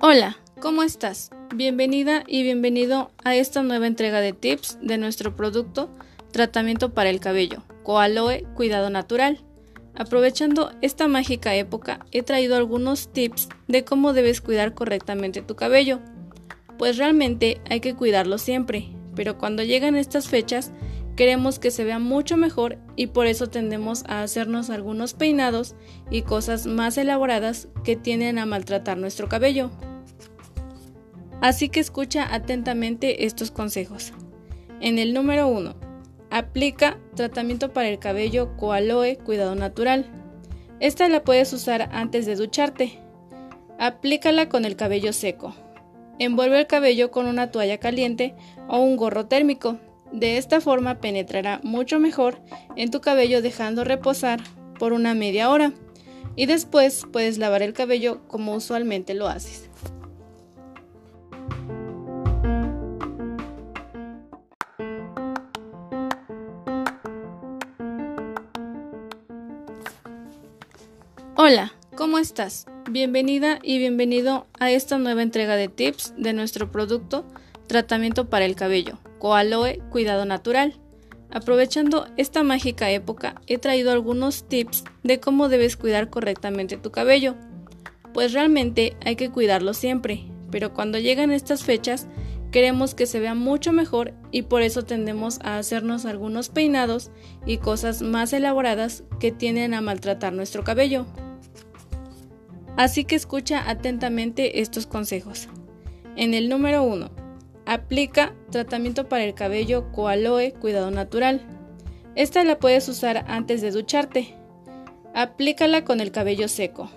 Hola, ¿cómo estás? Bienvenida y bienvenido a esta nueva entrega de tips de nuestro producto Tratamiento para el cabello, Coaloe Cuidado Natural. Aprovechando esta mágica época, he traído algunos tips de cómo debes cuidar correctamente tu cabello. Pues realmente hay que cuidarlo siempre, pero cuando llegan estas fechas queremos que se vea mucho mejor y por eso tendemos a hacernos algunos peinados y cosas más elaboradas que tienden a maltratar nuestro cabello. Así que escucha atentamente estos consejos. En el número 1. Aplica tratamiento para el cabello Coaloe Cuidado Natural. Esta la puedes usar antes de ducharte. Aplícala con el cabello seco. Envuelve el cabello con una toalla caliente o un gorro térmico. De esta forma penetrará mucho mejor en tu cabello dejando reposar por una media hora y después puedes lavar el cabello como usualmente lo haces. Hola, ¿cómo estás? Bienvenida y bienvenido a esta nueva entrega de tips de nuestro producto Tratamiento para el cabello, Coaloe Cuidado Natural. Aprovechando esta mágica época, he traído algunos tips de cómo debes cuidar correctamente tu cabello. Pues realmente hay que cuidarlo siempre, pero cuando llegan estas fechas queremos que se vea mucho mejor y por eso tendemos a hacernos algunos peinados y cosas más elaboradas que tienden a maltratar nuestro cabello. Así que escucha atentamente estos consejos. En el número 1. Aplica tratamiento para el cabello Coaloe Cuidado Natural. Esta la puedes usar antes de ducharte. Aplícala con el cabello seco.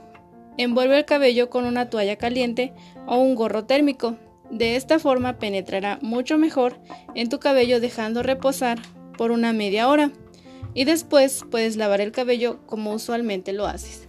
Envuelve el cabello con una toalla caliente o un gorro térmico de esta forma penetrará mucho mejor en tu cabello dejando reposar por una media hora y después puedes lavar el cabello como usualmente lo haces.